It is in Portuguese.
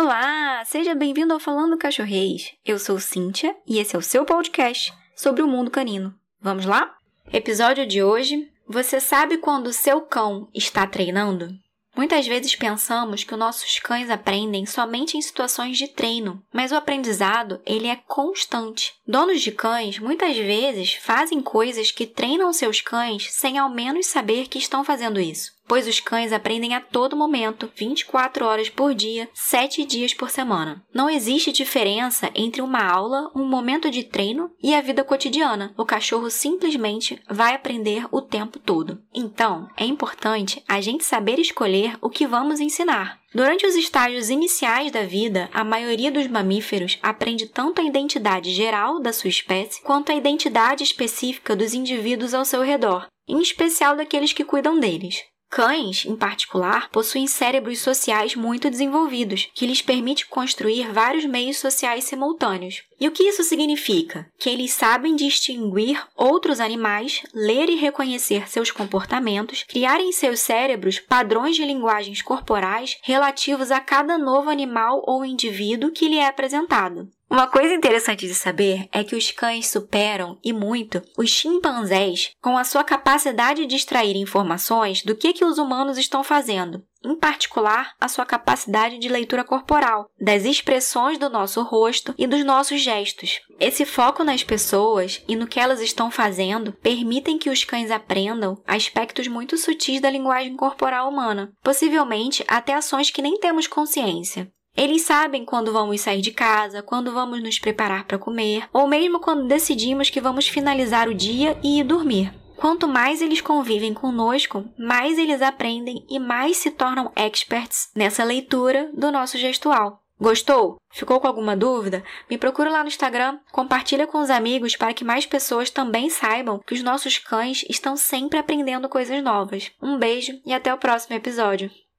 Olá, seja bem-vindo ao Falando Cachorreis. Eu sou Cíntia e esse é o seu podcast sobre o mundo canino. Vamos lá? Episódio de hoje: Você sabe quando o seu cão está treinando? Muitas vezes pensamos que os nossos cães aprendem somente em situações de treino, mas o aprendizado ele é constante. Donos de cães muitas vezes fazem coisas que treinam seus cães sem ao menos saber que estão fazendo isso pois os cães aprendem a todo momento, 24 horas por dia, 7 dias por semana. Não existe diferença entre uma aula, um momento de treino e a vida cotidiana. O cachorro simplesmente vai aprender o tempo todo. Então, é importante a gente saber escolher o que vamos ensinar. Durante os estágios iniciais da vida, a maioria dos mamíferos aprende tanto a identidade geral da sua espécie quanto a identidade específica dos indivíduos ao seu redor, em especial daqueles que cuidam deles. Cães, em particular, possuem cérebros sociais muito desenvolvidos, que lhes permite construir vários meios sociais simultâneos. E o que isso significa? Que eles sabem distinguir outros animais, ler e reconhecer seus comportamentos, criar em seus cérebros padrões de linguagens corporais relativos a cada novo animal ou indivíduo que lhe é apresentado. Uma coisa interessante de saber é que os cães superam, e muito, os chimpanzés com a sua capacidade de extrair informações do que, que os humanos estão fazendo, em particular a sua capacidade de leitura corporal, das expressões do nosso rosto e dos nossos gestos. Esse foco nas pessoas e no que elas estão fazendo permitem que os cães aprendam aspectos muito sutis da linguagem corporal humana, possivelmente até ações que nem temos consciência. Eles sabem quando vamos sair de casa, quando vamos nos preparar para comer, ou mesmo quando decidimos que vamos finalizar o dia e ir dormir. Quanto mais eles convivem conosco, mais eles aprendem e mais se tornam experts nessa leitura do nosso gestual. Gostou? Ficou com alguma dúvida? Me procura lá no Instagram, compartilha com os amigos para que mais pessoas também saibam que os nossos cães estão sempre aprendendo coisas novas. Um beijo e até o próximo episódio.